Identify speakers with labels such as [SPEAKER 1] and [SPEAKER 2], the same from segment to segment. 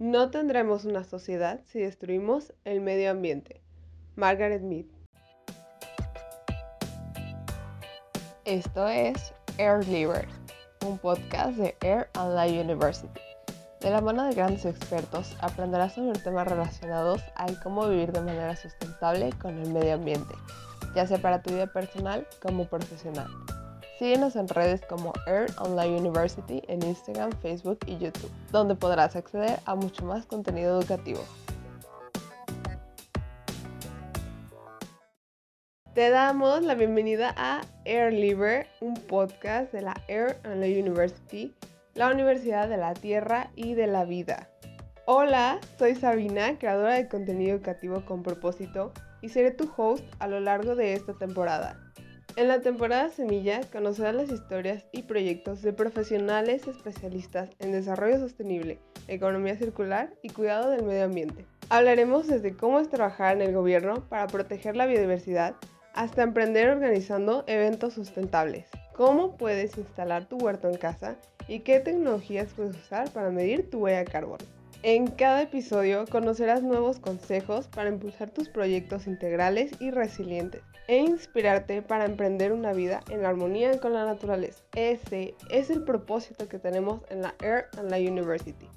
[SPEAKER 1] No tendremos una sociedad si destruimos el medio ambiente. Margaret Mead. Esto es Air Liver, un podcast de Air and Life University. De la mano de grandes expertos aprenderás sobre temas relacionados a cómo vivir de manera sustentable con el medio ambiente, ya sea para tu vida personal como profesional. Síguenos en redes como Air Online University en Instagram, Facebook y YouTube, donde podrás acceder a mucho más contenido educativo. Te damos la bienvenida a Air Liver, un podcast de la Air Online University, la Universidad de la Tierra y de la Vida. Hola, soy Sabina, creadora de contenido educativo con propósito, y seré tu host a lo largo de esta temporada. En la temporada Semilla conocerás las historias y proyectos de profesionales especialistas en desarrollo sostenible, economía circular y cuidado del medio ambiente. Hablaremos desde cómo es trabajar en el gobierno para proteger la biodiversidad hasta emprender organizando eventos sustentables. Cómo puedes instalar tu huerto en casa y qué tecnologías puedes usar para medir tu huella de carbono. En cada episodio conocerás nuevos consejos para impulsar tus proyectos integrales y resilientes e inspirarte para emprender una vida en armonía con la naturaleza. Ese es el propósito que tenemos en la Air and Life University.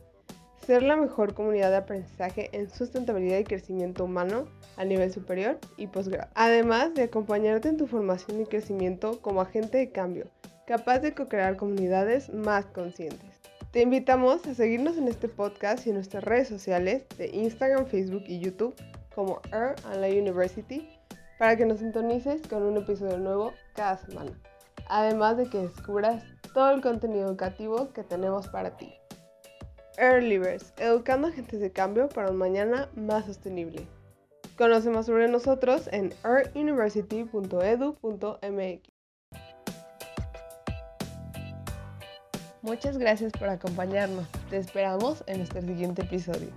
[SPEAKER 1] Ser la mejor comunidad de aprendizaje en sustentabilidad y crecimiento humano a nivel superior y posgrado. Además de acompañarte en tu formación y crecimiento como agente de cambio, capaz de co-crear comunidades más conscientes. Te invitamos a seguirnos en este podcast y en nuestras redes sociales de Instagram, Facebook y YouTube como Air and Life University para que nos sintonices con un episodio nuevo cada semana. Además de que descubras todo el contenido educativo que tenemos para ti. Air Livers, educando agentes de cambio para un mañana más sostenible. Conoce más sobre nosotros en earthuniversity.edu.mx. Muchas gracias por acompañarnos. Te esperamos en nuestro siguiente episodio.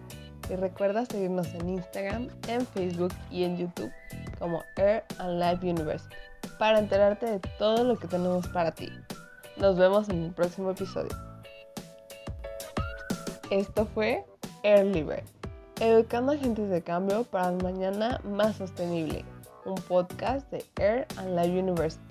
[SPEAKER 1] Y recuerda seguirnos en Instagram, en Facebook y en YouTube como Air and Life University para enterarte de todo lo que tenemos para ti. Nos vemos en el próximo episodio. Esto fue Air Libre, educando agentes de cambio para un mañana más sostenible, un podcast de Air and Life University.